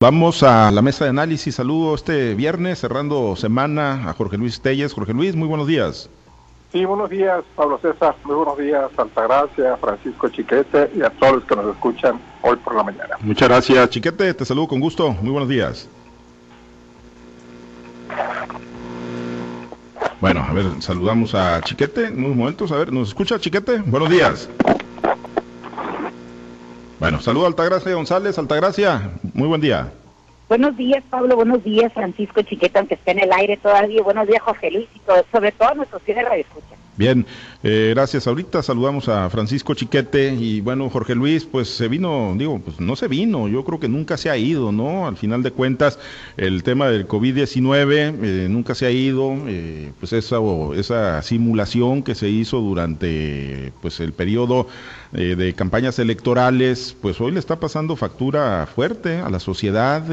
Vamos a la mesa de análisis. Saludo este viernes, cerrando semana, a Jorge Luis Telles. Jorge Luis, muy buenos días. Sí, buenos días, Pablo César. Muy buenos días, Altagracia, Francisco Chiquete y a todos los que nos escuchan hoy por la mañana. Muchas gracias, Chiquete. Te saludo con gusto. Muy buenos días. Bueno, a ver, saludamos a Chiquete en unos momentos. A ver, ¿nos escucha Chiquete? Buenos días. Bueno, saludo a Altagracia González. Altagracia, muy buen día. Buenos días, Pablo. Buenos días, Francisco Chiqueta, aunque esté en el aire todavía. Buenos días, José Luis, y sobre todo a nuestros fieles escucha. Bien, eh, gracias. Ahorita saludamos a Francisco Chiquete y bueno, Jorge Luis, pues se vino, digo, pues no se vino, yo creo que nunca se ha ido, ¿no? Al final de cuentas, el tema del COVID-19 eh, nunca se ha ido, eh, pues esa, esa simulación que se hizo durante pues el periodo de campañas electorales, pues hoy le está pasando factura fuerte a la sociedad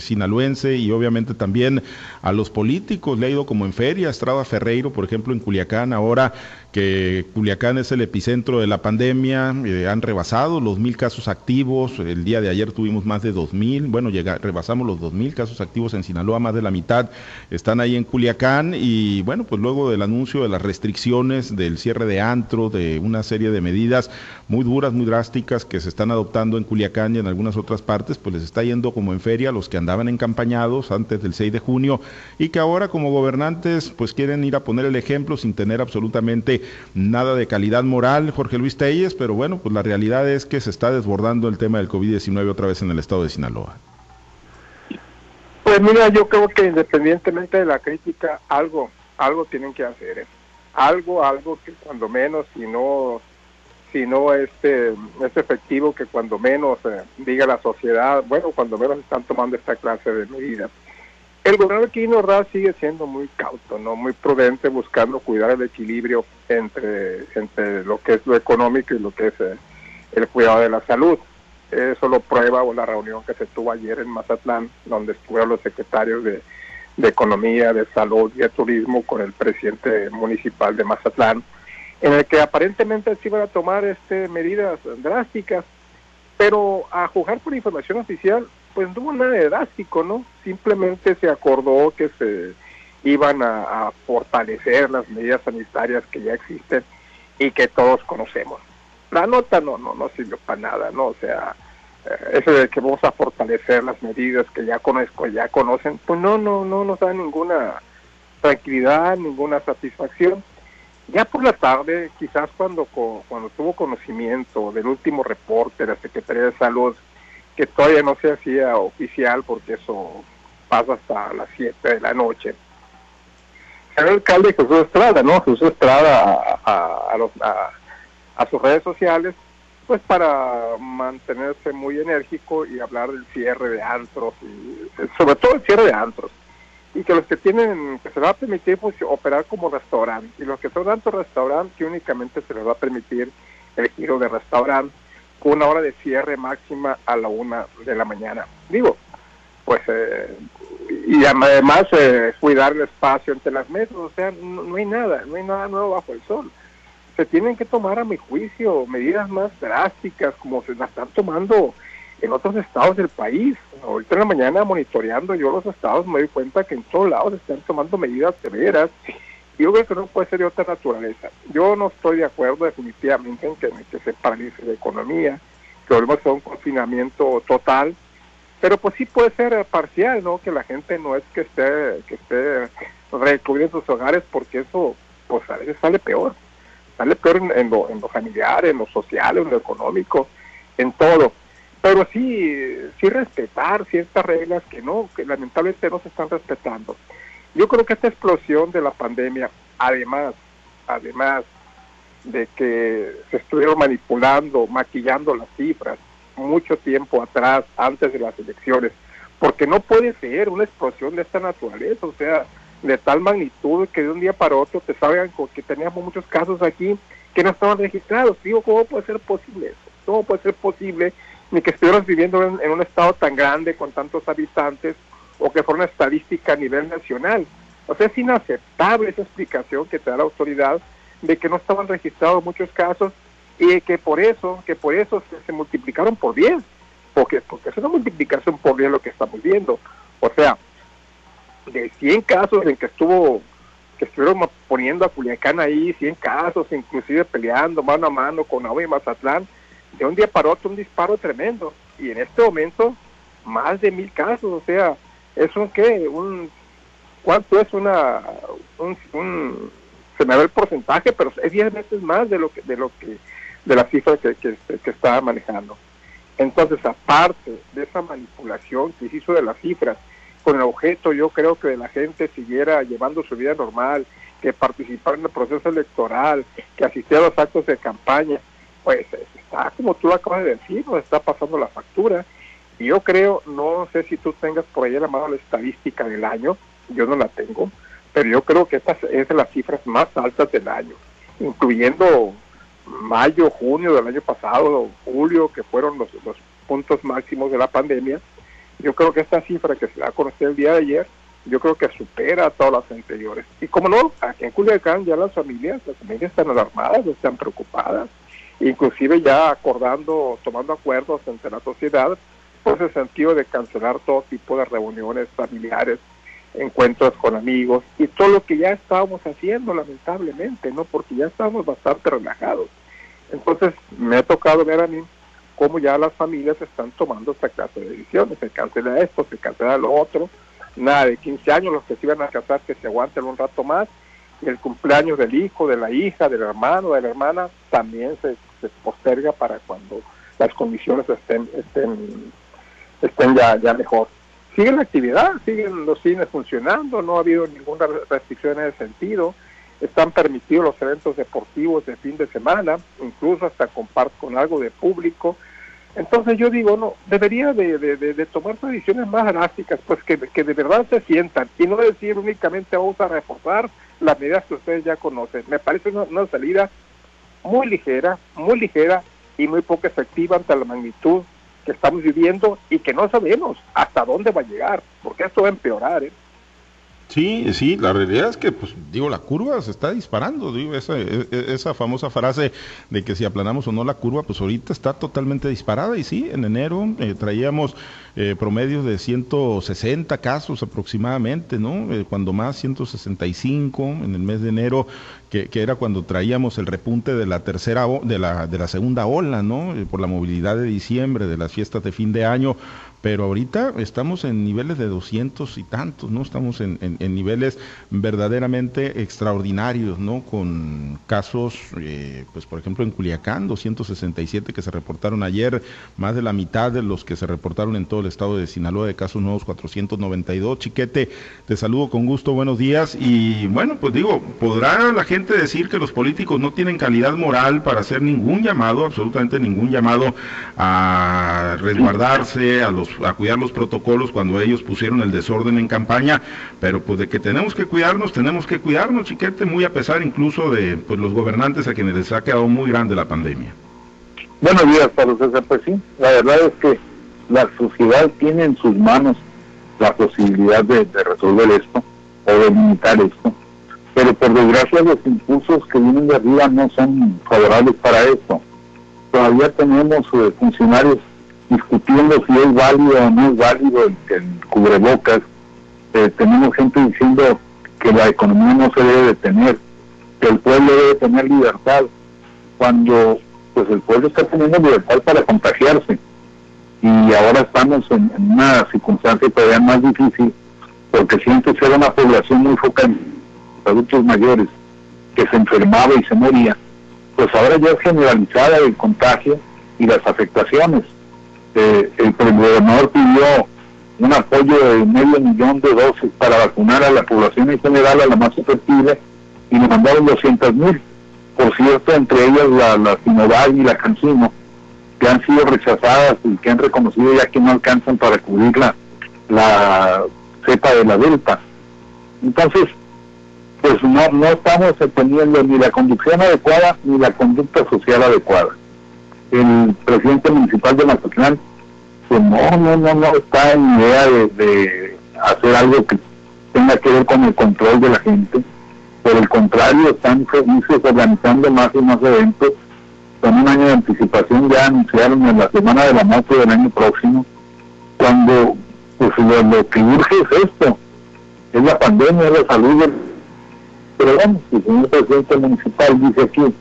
sinaloense y obviamente también a los políticos, le ha ido como en feria, Estrada Ferreiro, por ejemplo, en Culiacán, ahora uh, que Culiacán es el epicentro de la pandemia, eh, han rebasado los mil casos activos, el día de ayer tuvimos más de dos mil, bueno, llega, rebasamos los dos mil casos activos en Sinaloa, más de la mitad están ahí en Culiacán y bueno, pues luego del anuncio de las restricciones, del cierre de antro, de una serie de medidas muy duras, muy drásticas que se están adoptando en Culiacán y en algunas otras partes, pues les está yendo como en feria los que andaban encampañados antes del 6 de junio y que ahora como gobernantes pues quieren ir a poner el ejemplo sin tener absolutamente nada de calidad moral, Jorge Luis Telles, pero bueno, pues la realidad es que se está desbordando el tema del COVID-19 otra vez en el estado de Sinaloa. Pues mira, yo creo que independientemente de la crítica, algo, algo tienen que hacer. ¿eh? Algo, algo que cuando menos, si no, si no este, es efectivo, que cuando menos eh, diga la sociedad, bueno, cuando menos están tomando esta clase de medidas. El gobierno de Quino sigue siendo muy cauto, no muy prudente, buscando cuidar el equilibrio entre, entre lo que es lo económico y lo que es eh, el cuidado de la salud. Eso lo prueba la reunión que se tuvo ayer en Mazatlán, donde estuvieron los secretarios de, de Economía, de Salud y de Turismo con el presidente municipal de Mazatlán, en el que aparentemente se iban a tomar este, medidas drásticas, pero a juzgar por información oficial pues no hubo nada de drástico, ¿no? Simplemente se acordó que se iban a, fortalecer las medidas sanitarias que ya existen y que todos conocemos. La nota no, no, no sirvió para nada, ¿no? O sea, eh, eso de que vamos a fortalecer las medidas que ya conozco, ya conocen, pues no, no, no nos da ninguna tranquilidad, ninguna satisfacción. Ya por la tarde, quizás cuando, cuando tuvo conocimiento del último reporte de la Secretaría de Salud, que todavía no se hacía oficial porque eso pasa hasta las 7 de la noche. El alcalde Jesús Estrada, ¿no? Jesús Estrada a, a, sus redes sociales, pues para mantenerse muy enérgico y hablar del cierre de antros, y, sobre todo el cierre de antros, y que los que tienen, que se va a permitir pues, operar como restaurante, y los que son tanto restaurante, que únicamente se les va a permitir el giro de restaurante, una hora de cierre máxima a la una de la mañana. Digo, pues, eh, y además eh, cuidar el espacio entre las mesas, o sea, no, hay nada, no hay nada nuevo bajo el sol. Se tienen que tomar, a mi juicio, medidas más drásticas, como se las están tomando en otros estados del país. Ahorita en la mañana, monitoreando yo los estados, me doy cuenta que en todos lados están tomando medidas severas yo creo que no puede ser de otra naturaleza. Yo no estoy de acuerdo definitivamente en que, se paralice la economía, que volvemos a un confinamiento total, pero pues sí puede ser parcial, ¿no? Que la gente no es que esté, que esté recluida en sus hogares, porque eso, pues a veces sale peor. Sale peor en, lo, en lo familiar, en lo social, en lo económico, en todo. Pero sí, sí respetar ciertas reglas que no, que lamentablemente no se están respetando. Yo creo que esta explosión de la pandemia, además, además de que se estuvieron manipulando, maquillando las cifras mucho tiempo atrás, antes de las elecciones, porque no puede ser una explosión de esta naturaleza, o sea, de tal magnitud que de un día para otro te saben que teníamos muchos casos aquí que no estaban registrados. Digo, ¿cómo puede ser posible eso? ¿Cómo puede ser posible ni que estuviéramos viviendo en un estado tan grande con tantos habitantes o que fuera una estadística a nivel nacional. O sea, es inaceptable esa explicación que te da la autoridad de que no estaban registrados muchos casos y que por eso, que por eso se, multiplicaron por 10, porque, porque es una multiplicación por 10 lo que estamos viendo. O sea, de 100 casos en que estuvo que estuvieron poniendo a Culiacán ahí, 100 casos, inclusive peleando mano a mano con Agua y Mazatlán, de un día para otro un disparo tremendo. Y en este momento, más de mil casos, o sea, es un qué, un, ¿cuánto es una, un, se me ve el porcentaje, pero es 10 veces más de lo que, de lo que, de la cifra que, que, que estaba manejando. Entonces, aparte de esa manipulación que se hizo de las cifras, con el objeto, yo creo que la gente siguiera llevando su vida normal, que participara en el proceso electoral, que asistiera a los actos de campaña, pues está como tú acabas de decir, nos está pasando la factura. Yo creo, no sé si tú tengas por ahí la mano la estadística del año, yo no la tengo, pero yo creo que esta es de las cifras más altas del año, incluyendo mayo, junio del año pasado, julio, que fueron los, los puntos máximos de la pandemia, yo creo que esta cifra que se ha conocido el día de ayer, yo creo que supera a todas las anteriores. Y como no, aquí en Culiacán ya las familias, las familias están alarmadas, están preocupadas, inclusive ya acordando, tomando acuerdos entre la sociedad, por el sentido de cancelar todo tipo de reuniones familiares, encuentros con amigos y todo lo que ya estábamos haciendo lamentablemente, ¿no? Porque ya estábamos bastante relajados. Entonces me ha tocado ver a mí cómo ya las familias están tomando esta clase de decisiones. Se cancela esto, se cancela lo otro. Nada de 15 años, los que se iban a casar que se aguanten un rato más. Y el cumpleaños del hijo, de la hija, del hermano, de la hermana, también se, posterga para cuando las condiciones estén, estén, estén ya, ya mejor. Sigue la actividad, siguen los cines funcionando, no ha habido ninguna restricción en ese sentido están permitidos los eventos deportivos de fin de semana, incluso hasta con, con algo de público, entonces yo digo, no, debería de, de, tomar decisiones más drásticas, pues que, que, de verdad se sientan y no decir únicamente vamos a reforzar las medidas que ustedes ya conocen. Me parece una, salida muy ligera, muy ligera y muy poco efectiva ante la magnitud estamos viviendo y que no sabemos hasta dónde va a llegar, porque esto va a empeorar. ¿eh? Sí, sí, la realidad es que, pues, digo, la curva se está disparando, digo, esa, e, e, esa famosa frase de que si aplanamos o no la curva, pues ahorita está totalmente disparada y sí, en enero eh, traíamos eh, promedios de 160 casos aproximadamente, ¿no? Eh, cuando más 165 en el mes de enero, que, que, era cuando traíamos el repunte de la tercera, de la, de la segunda ola, ¿no? por la movilidad de diciembre, de las fiestas de fin de año, pero ahorita estamos en niveles de 200 y tantos, ¿no? Estamos en, niveles verdaderamente extraordinarios, ¿no? Con casos, eh, pues por ejemplo en Culiacán, 267 que se reportaron ayer, más de la mitad de los que se reportaron en todo el estado de Sinaloa de casos nuevos, 492. Chiquete, te saludo con gusto, buenos días. Y bueno, pues digo, ¿podrá la gente decir que los políticos no tienen calidad moral para hacer ningún llamado, absolutamente ningún llamado a resguardarse, a los a cuidar los protocolos cuando ellos pusieron el desorden en campaña, pero pues de que tenemos que cuidarnos, tenemos que cuidarnos, chiquete, muy a pesar incluso de pues los gobernantes a quienes les ha quedado muy grande la pandemia. Buenos días, Pablo César. Pues sí, la verdad es que la sociedad tiene en sus manos la posibilidad de, resolver esto o de limitar esto, pero por desgracia los impulsos que vienen de arriba no son favorables para esto. Todavía tenemos eh, funcionarios discutiendo si es válido o no es válido el, cubrebocas. Eh, tenemos gente diciendo que la economía no se debe detener, que el pueblo debe tener libertad, cuando pues el pueblo está teniendo libertad para contagiarse. Y ahora estamos en, una circunstancia todavía más difícil, porque siempre era una población muy focal, adultos mayores, que se enfermaba y se moría, pues ahora ya es generalizada el contagio y las afectaciones eh, el gobernador pidió un apoyo de medio millón de dosis para vacunar a la población en general, a la más susceptible, y le mandaron 200 mil. Por cierto, entre ellas la, la Sinovac y la Cancino, que han sido rechazadas y que han reconocido ya que no alcanzan para cubrir la, la cepa de la Delta. Entonces, pues no, no estamos teniendo ni la conducción adecuada ni la conducta social adecuada el presidente municipal de Mazatlán, pues no, no, no, no está en idea de, hacer algo que tenga que ver con el control de la gente. Por el contrario, están felices organizando más y más eventos con un año de anticipación ya anunciaron en la semana de la moto del año próximo, cuando pues lo, que urge es esto, es la pandemia, es la salud Pero bueno, el señor presidente municipal dice aquí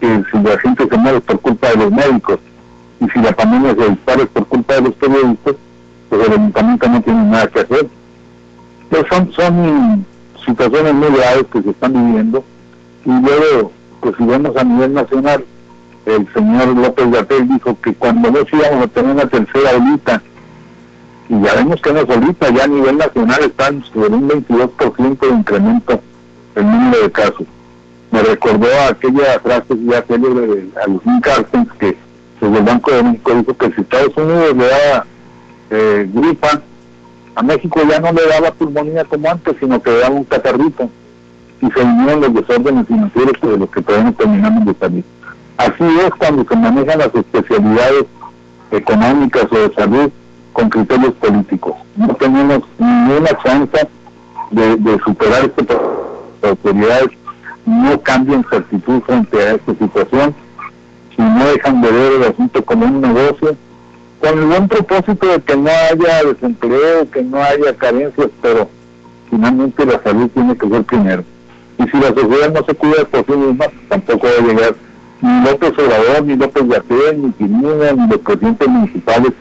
que si la gente se muere por culpa de los médicos y si la pandemia se dispara por culpa de los periodistas, pues el ayuntamiento no tiene nada que hacer. Pues son, son situaciones muy graves que se están viviendo y luego, pues si vemos a nivel nacional, el señor López Gatel dijo que cuando no íbamos a tener una tercera olita, y ya vemos que no es ya a nivel nacional están sobre un 22% de incremento el número de casos. Me recordó aquella frase ya célebre de Agustín Carstens que desde el Banco de México dijo que si Estados Unidos le da eh, gripa, a México ya no le daba pulmonía como antes, sino que le daba un catarrito y se unieron los desórdenes financieros de los que todavía no terminamos de salir. Así es cuando se manejan las especialidades económicas o de salud con criterios políticos. No tenemos ninguna chance de, superar Las autoridades no cambian su actitud frente a esta situación y no dejan de ver el asunto como un negocio con el buen propósito de que no haya desempleo, que no haya carencias, pero finalmente la salud tiene que ser primero. Y si la sociedad no se cuida por sí misma, tampoco va a llegar ni López Obrador, ni López Gatell, ni Quinina, ni los presidentes municipales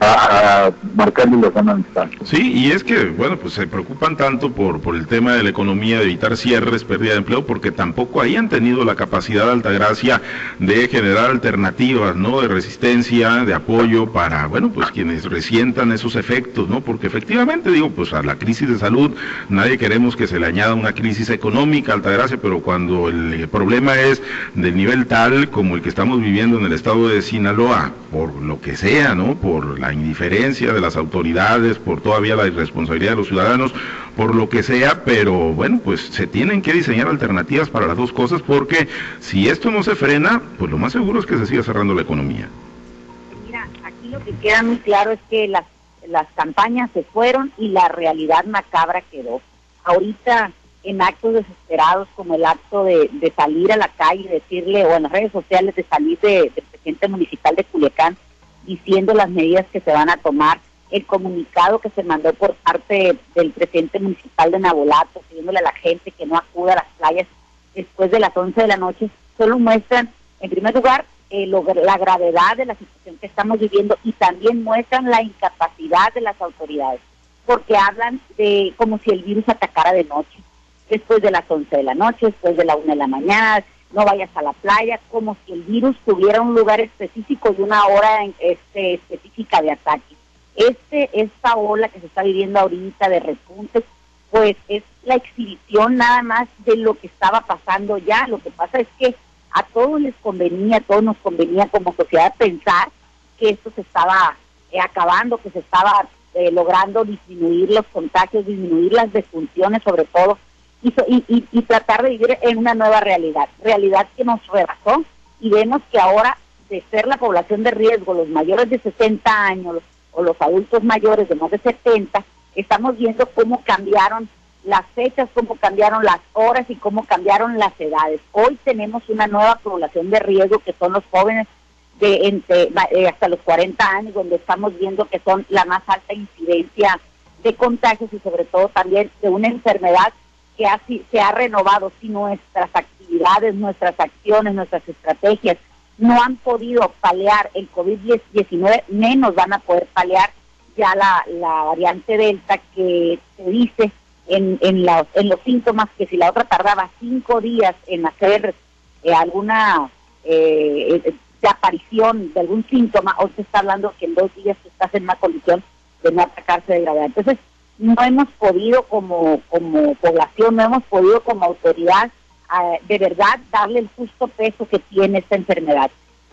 a, marcarle la zona. Sí, y es que, bueno, pues se preocupan tanto por, por el tema de la economía, de evitar cierres, pérdida de empleo, porque tampoco ahí han tenido la capacidad de Altagracia de generar alternativas, ¿no? De resistencia, de apoyo para, bueno, pues quienes resientan esos efectos, ¿no? Porque efectivamente, digo, pues a la crisis de salud nadie queremos que se le añada una crisis económica a Altagracia, pero cuando el problema es del nivel tal como el que estamos viviendo en el estado de Sinaloa, por lo que sea, ¿no? Por la indiferencia de las autoridades, por todavía la irresponsabilidad de los ciudadanos, por lo que sea, pero bueno, pues se tienen que diseñar alternativas para las dos cosas porque si esto no se frena, pues lo más seguro es que se siga cerrando la economía. Mira, aquí lo que queda muy claro es que las, las campañas se fueron y la realidad macabra quedó. Ahorita en actos desesperados como el acto de, salir a la calle y decirle, o en las redes sociales de salir del presidente municipal de Culiacán, diciendo las medidas que se van a tomar, el comunicado que se mandó por parte del presidente municipal de Nabolato, pidiéndole a la gente que no acuda a las playas después de las 11 de la noche, solo muestran, en primer lugar, eh, la gravedad de la situación que estamos viviendo y también muestran la incapacidad de las autoridades, porque hablan de como si el virus atacara de noche, después de las 11 de la noche, después de la 1 de la mañana, no vayas a la playa, como si el virus tuviera un lugar específico y una hora este, específica de ataque. Este, esta ola que se está viviendo ahorita de repuntes, pues es la exhibición nada más de lo que estaba pasando ya. Lo que pasa es que a todos les convenía, a todos nos convenía como sociedad pensar que esto se estaba eh, acabando, que se estaba eh, logrando disminuir los contagios, disminuir las defunciones sobre todo y, tratar de vivir en una nueva realidad, realidad que nos rebasó y vemos que ahora de ser la población de riesgo, los mayores de 60 años o los adultos mayores de más de 70, estamos viendo cómo cambiaron las fechas, cómo cambiaron las horas y cómo cambiaron las edades. Hoy tenemos una nueva población de riesgo que son los jóvenes de entre eh, hasta los 40 años, donde estamos viendo que son la más alta incidencia de contagios y sobre todo también de una enfermedad que se ha renovado si nuestras actividades, nuestras acciones, nuestras estrategias no han podido paliar el COVID-19, menos van a poder paliar ya la, variante Delta que se dice en, en, en los síntomas que si la otra tardaba cinco días en hacer eh, alguna eh, eh, aparición de algún síntoma, hoy se está hablando que en dos días estás en una condición de no atacarse de gravedad. Entonces, no hemos podido como, como población, no hemos podido como autoridad ah, de verdad darle el justo peso que tiene esta enfermedad.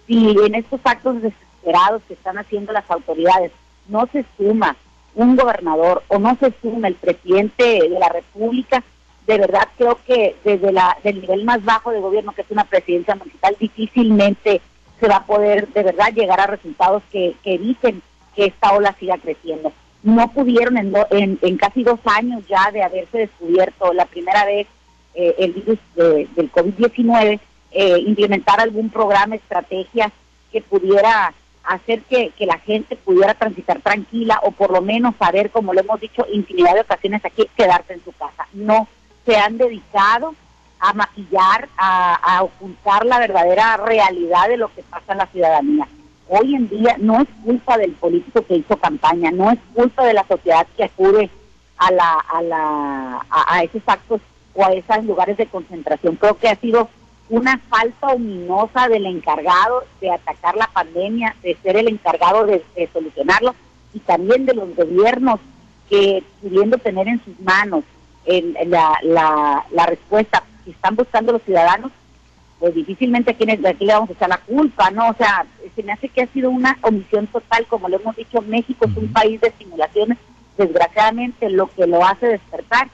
Si en estos actos desesperados que están haciendo las autoridades no se suma un gobernador o no se suma el presidente de la República, de verdad creo que desde la del nivel más bajo de gobierno, que es una presidencia municipal, difícilmente se va a poder de verdad llegar a resultados que, que eviten que esta ola siga creciendo no pudieron en, en, casi dos años ya de haberse descubierto la primera vez eh, el virus del COVID-19, eh, implementar algún programa, estrategia que pudiera hacer que, que, la gente pudiera transitar tranquila o por lo menos saber, como lo hemos dicho infinidad de ocasiones aquí, quedarse en su casa. No, se han dedicado a maquillar, a, a ocultar la verdadera realidad de lo que pasa en la ciudadanía. Hoy en día no es culpa del político que hizo campaña, no es culpa de la sociedad que acude a, la, a, la, a, esos actos o a esos lugares de concentración. Creo que ha sido una falta ominosa del encargado de atacar la pandemia, de ser el encargado de, solucionarlo y también de los gobiernos que pudiendo tener en sus manos la, la, la respuesta que están buscando los ciudadanos, pues difícilmente aquí, aquí le vamos a echar la culpa, ¿no? O sea, se me hace que ha sido una omisión total, como lo hemos dicho, México es un país de simulaciones, desgraciadamente lo que lo hace despertar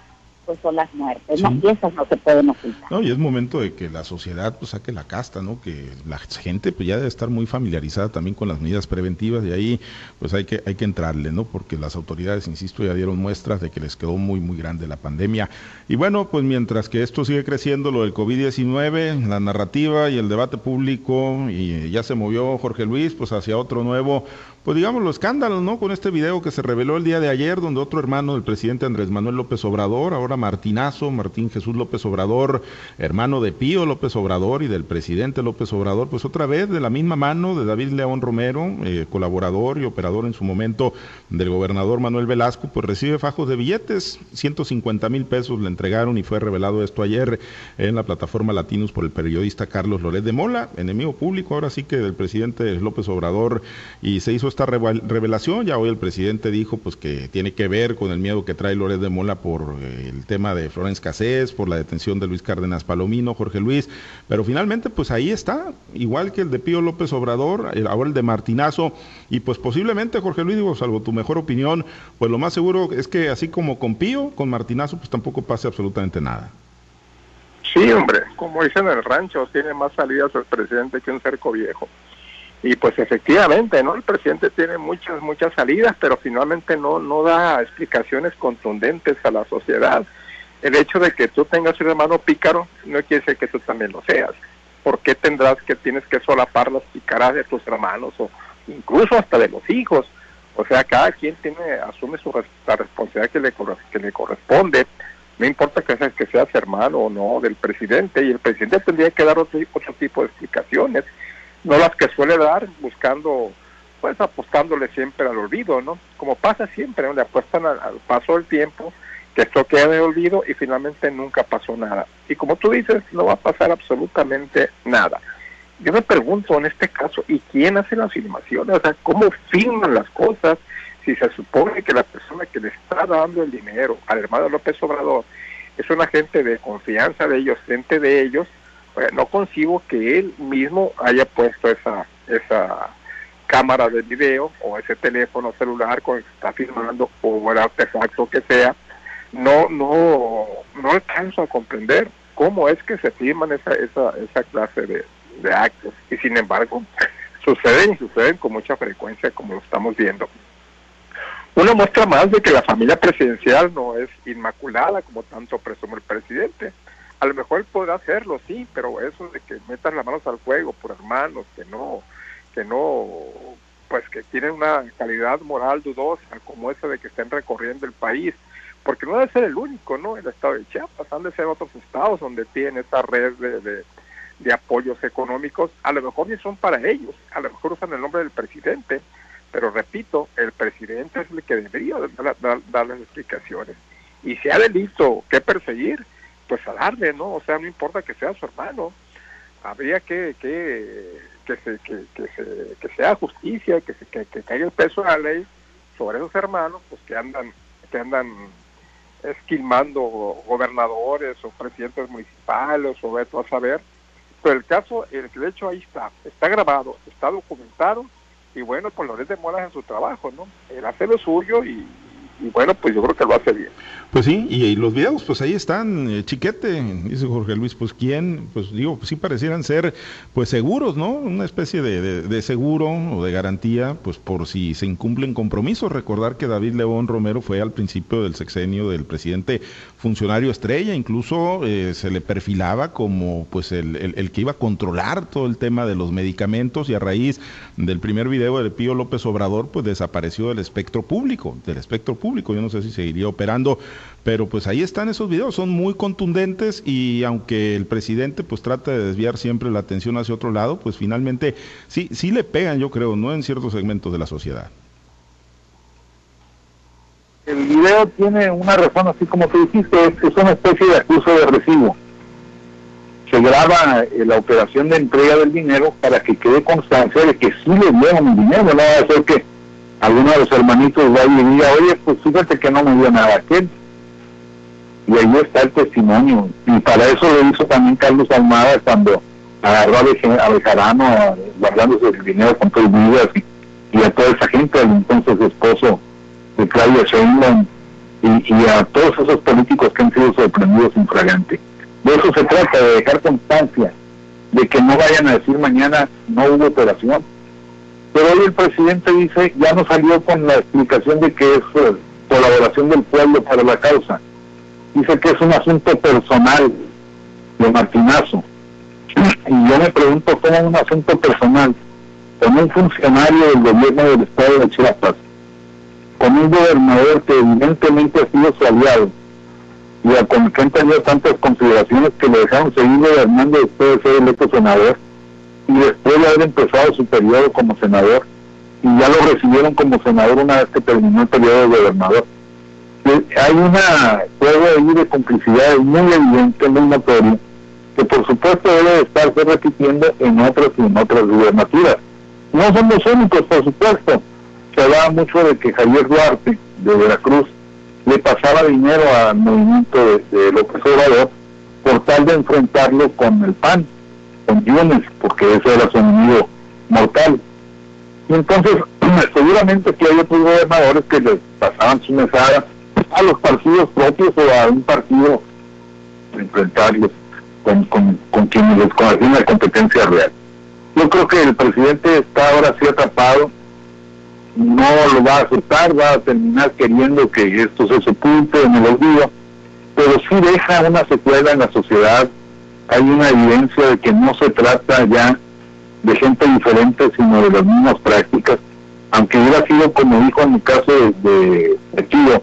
pues son las muertes, ¿no? Y esas no se pueden ocultar. No, y es momento de que la sociedad pues saque la casta, ¿no? Que la gente pues ya debe estar muy familiarizada también con las medidas preventivas y ahí pues hay que hay que entrarle, ¿no? Porque las autoridades, insisto, ya dieron muestras de que les quedó muy muy grande la pandemia. Y bueno, pues mientras que esto sigue creciendo lo del COVID-19, la narrativa y el debate público y ya se movió Jorge Luis pues hacia otro nuevo pues digamos, los escándalos, ¿no? Con este video que se reveló el día de ayer, donde otro hermano del presidente Andrés Manuel López Obrador, ahora Martinazo, Martín Jesús López Obrador, hermano de Pío López Obrador y del presidente López Obrador, pues otra vez de la misma mano de David León Romero, eh, colaborador y operador en su momento del gobernador Manuel Velasco, pues recibe fajos de billetes, 150 mil pesos le entregaron y fue revelado esto ayer en la plataforma Latinos por el periodista Carlos Loret de Mola, enemigo público ahora sí que del presidente López Obrador, y se hizo esta revelación. Ya hoy el presidente dijo pues que tiene que ver con el miedo que trae Loret de Mola por eh, el tema de Florence Cassés, por la detención de Luis Cárdenas Palomino, Jorge Luis, pero finalmente pues ahí está, igual que el de Pío López Obrador, ahora el de Martinazo, y pues posiblemente Jorge Luis, digo, salvo tu mejor opinión, pues lo más seguro es que así como con Pío, con Martinazo, pues tampoco pase absolutamente nada. Sí, hombre, como dicen en el rancho, tiene más salidas el presidente que un cerco viejo. Y pues efectivamente, ¿no? El presidente tiene muchas, muchas salidas, pero finalmente no, no da explicaciones contundentes a la sociedad. El hecho de que tú tengas un hermano pícaro no quiere decir que tú también lo seas. ¿Por qué tendrás que tienes que solapar las picaras de tus hermanos o incluso hasta de los hijos? O sea, cada quien tiene asume su la responsabilidad que le, que le corresponde. No importa que seas, que seas hermano o no del presidente, y el presidente tendría que dar otro, otro tipo de explicaciones no las que suele dar buscando, pues apostándole siempre al olvido, ¿no? Como pasa siempre, ¿no? le apuestan al, paso del tiempo, que esto queda de olvido y finalmente nunca pasó nada. Y como tú dices, no va a pasar absolutamente nada. Yo me pregunto en este caso, ¿y quién hace las filmaciones? O sea, ¿cómo filman las cosas si se supone que la persona que le está dando el dinero al hermano López Obrador es una gente de confianza de ellos, gente de ellos, no concibo que él mismo haya puesto esa, esa cámara de video o ese teléfono celular con el que está filmando o el artefacto que sea. No, no, no alcanzo a comprender cómo es que se firman esa, esa, esa clase de, de actos. Y sin embargo, suceden y suceden con mucha frecuencia como lo estamos viendo. Una muestra más de que la familia presidencial no es inmaculada como tanto presume el presidente a lo mejor podrá hacerlo, sí, pero eso de que metan las manos al fuego por hermanos que no, que no, pues que tienen una calidad moral dudosa, como esa de que estén recorriendo el país, porque no debe ser el único, ¿no? El estado de Chiapas, han de ser otros estados donde tienen esta red de, de, apoyos económicos, a lo mejor ni son para ellos, a lo mejor usan el nombre del presidente, pero repito, el presidente es el que debería dar las explicaciones. Y si hay delito que perseguir, pues a darle, ¿no? O sea, no importa que sea su hermano, habría que que, que, se, que, se, que sea justicia, que, se, que, caiga el peso de la ley sobre esos hermanos, pues que andan, que andan esquilmando gobernadores o presidentes municipales o de todo a saber. Pero el caso, el hecho ahí está, está grabado, está documentado y bueno, pues Loret de Molas en su trabajo, ¿no? Él hace lo suyo y bueno, pues yo creo que lo hace bien. Pues sí, y, los videos, pues ahí están, eh, chiquete, dice Jorge Luis, pues quién, pues digo, pues sí parecieran ser, pues seguros, ¿no? Una especie de, seguro o de garantía, pues por si se incumplen compromisos. Recordar que David León Romero fue al principio del sexenio del presidente funcionario estrella, incluso eh, se le perfilaba como, pues el, el, el, que iba a controlar todo el tema de los medicamentos y a raíz del primer video de Pío López Obrador, pues desapareció del espectro público, del espectro público. Yo no sé si seguiría operando pero pues ahí están esos videos, son muy contundentes y aunque el presidente pues trata de desviar siempre la atención hacia otro lado, pues finalmente sí, sí le pegan, yo creo, ¿no? En ciertos segmentos de la sociedad. El video tiene una razón, así como tú dijiste, es, una especie de acuso de recibo. Se graba eh, la operación de entrega del dinero para que quede constancia de que sí le dieron el dinero, no va a ser que alguno de los hermanitos va y diga, oye, pues fíjate que no me dio nada aquel y ahí está el testimonio. Y para eso lo hizo también Carlos Almada cuando agarró a Bejarano guardándose el dinero con todo y, y a toda esa gente, al entonces esposo de Claudia Sheinbaum y, y, a todos esos políticos que han sido sorprendidos infragante. De eso se trata, de dejar constancia, de que no vayan a decir mañana no hubo operación. Pero hoy el presidente dice, ya no salió con la explicación de que es eh, colaboración del pueblo para la causa dice que es un asunto personal de Martinazo. Y yo me pregunto cómo un asunto personal con un funcionario del gobierno del estado de Chiapas, con un gobernador que evidentemente ha sido su aliado y a con que han tantas consideraciones que le dejaron seguir gobernando después de ser electo senador y después de haber empezado su periodo como senador y ya lo recibieron como senador una vez que terminó el periodo de gobernador hay una juego ahí de complicidad muy evidente, muy notorio, que por supuesto debe estarse repitiendo en otras y en otras gubernaturas. No son los únicos, por supuesto. Se hablaba mucho de que Javier Duarte, de Veracruz, le pasaba dinero al movimiento de, López Obrador por tal de enfrentarlo con el PAN, con Yunes, porque ese era su enemigo mortal. Y entonces, seguramente que hay otros gobernadores que les pasaban su mesada a los partidos propios o a un partido enfrentarlos con, con, con quienes les conocen la competencia real. Yo creo que el presidente está ahora sí atrapado, no lo va a aceptar, va a terminar queriendo que esto se sepulte en el olvido, pero sí deja una secuela en la sociedad. Hay una evidencia de que no se trata ya de gente diferente, sino de las mismas prácticas, aunque hubiera sido, como dijo en el caso de, de, de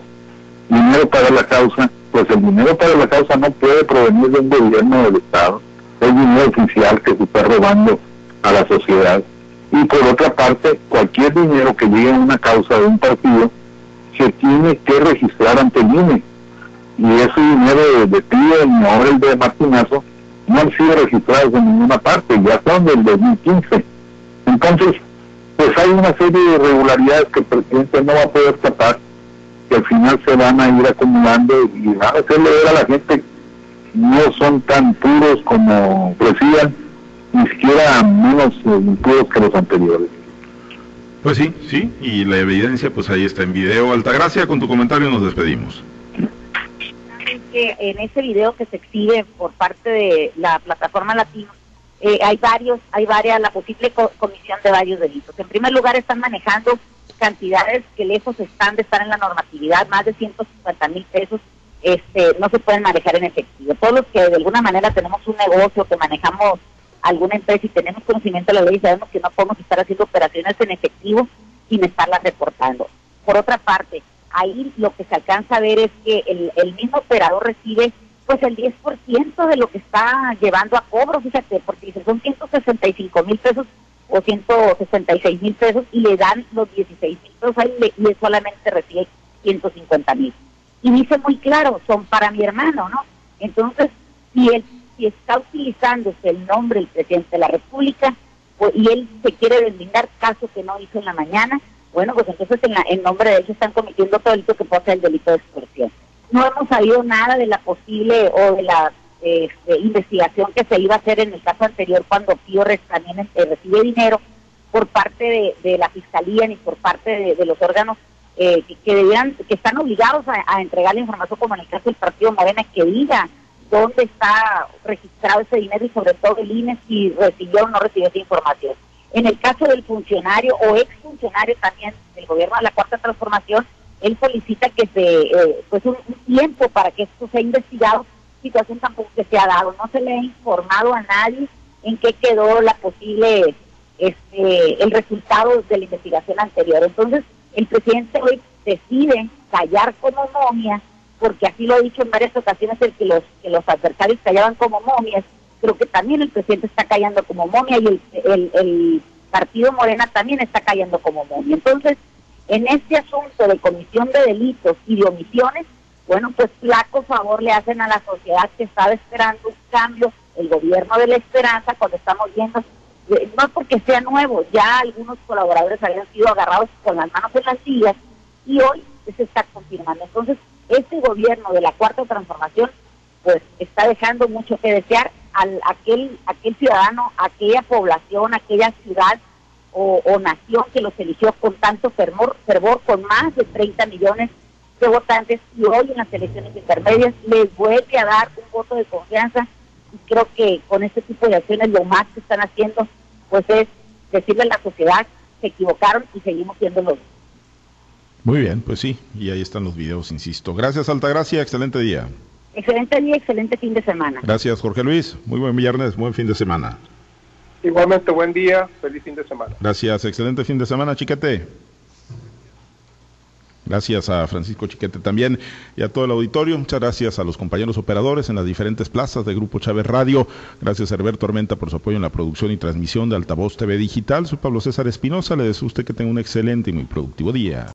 dinero para la causa, pues el dinero para la causa no puede provenir de un gobierno del Estado, es dinero oficial que se está robando a la sociedad. Y por otra parte, cualquier dinero que llegue a una causa de un partido se tiene que registrar ante el INE. Y ese dinero de, de Pío ahora el de Martinazo no han sido registrados en ninguna parte, ya son del 2015. Entonces, pues hay una serie de irregularidades que el presidente no va a poder tapar que al final se van a ir acumulando y van a hacerle ver a la gente no son tan puros como decían, ni siquiera menos eh, puros que los anteriores. Pues sí, sí, y la evidencia pues ahí está en video. Altagracia, con tu comentario nos despedimos. Que en ese video que se exhibe por parte de la plataforma Latino, eh, hay varios, hay varias, la posible comisión de varios delitos. En primer lugar, están manejando cantidades que lejos están de estar en la normatividad, más de 150 mil pesos, este, no se pueden manejar en efectivo. Todos los que de alguna manera tenemos un negocio, que manejamos alguna empresa y tenemos conocimiento de la ley, sabemos que no podemos estar haciendo operaciones en efectivo sin estarlas reportando. Por otra parte, ahí lo que se alcanza a ver es que el, el mismo operador recibe pues el 10% de lo que está llevando a cobro, fíjate, porque son 165 mil pesos o 166 mil pesos y le dan los 16 mil pesos y él solamente recibe 150 mil. Y dice muy claro, son para mi hermano, ¿no? Entonces, si él si está utilizándose el nombre del presidente de la República pues, y él se quiere deslindar caso que no hizo en la mañana, bueno, pues entonces en, la, en nombre de ellos están cometiendo todo delito que puede ser el delito de extorsión. No hemos sabido nada de la posible o de la este, investigación que se iba a hacer en el caso anterior cuando Pío también eh, recibe dinero por parte de, la fiscalía ni por parte de, los órganos eh, que, debían, que están obligados a, entregar la información, como en el caso del Partido Morena, que diga dónde está registrado ese dinero y sobre todo el INE si recibió o no recibió esa información. En el caso del funcionario o exfuncionario también del gobierno de la Cuarta Transformación, él solicita que se, eh, pues un, tiempo para que esto sea investigado, situación tampoco que se ha dado. No se le ha informado a nadie en qué quedó la posible, este, el resultado de la investigación anterior. Entonces, el presidente hoy decide callar como momia, porque así lo ha dicho en varias ocasiones el que los, que los adversarios callaban como momias, creo que también el presidente está callando como momia y el, el, partido Morena también está callando como momia. Entonces, en este asunto de comisión de delitos y de omisiones, bueno, pues flaco favor le hacen a la sociedad que estaba esperando un cambio, el gobierno de la esperanza, cuando estamos viendo eh, no porque sea nuevo, ya algunos colaboradores habían sido agarrados con las manos en las sillas y hoy se está confirmando. Entonces, este gobierno de la Cuarta Transformación, pues está dejando mucho que desear al aquel aquel ciudadano, aquella población, aquella ciudad o, nación que los eligió con tanto fervor, fervor, con más de 30 millones votantes y hoy en las elecciones intermedias les vuelve a dar un voto de confianza creo que con este tipo de acciones lo más que están haciendo pues es decirle a la sociedad se equivocaron y seguimos siendo los muy bien, pues sí, y ahí están los videos, insisto. Gracias, Altagracia, excelente día. Excelente día, excelente fin de semana. Gracias, Jorge Luis. Muy buen viernes, buen fin de semana. Igualmente, buen día, feliz fin de semana. Gracias, excelente fin de semana, chiquete. Gracias a Francisco Chiquete también y a todo el auditorio. Muchas gracias a los compañeros operadores en las diferentes plazas de Grupo Chávez Radio. Gracias a Herberto Tormenta por su apoyo en la producción y transmisión de Altavoz TV Digital. Soy Pablo César Espinosa. Le deseo a usted que tenga un excelente y muy productivo día.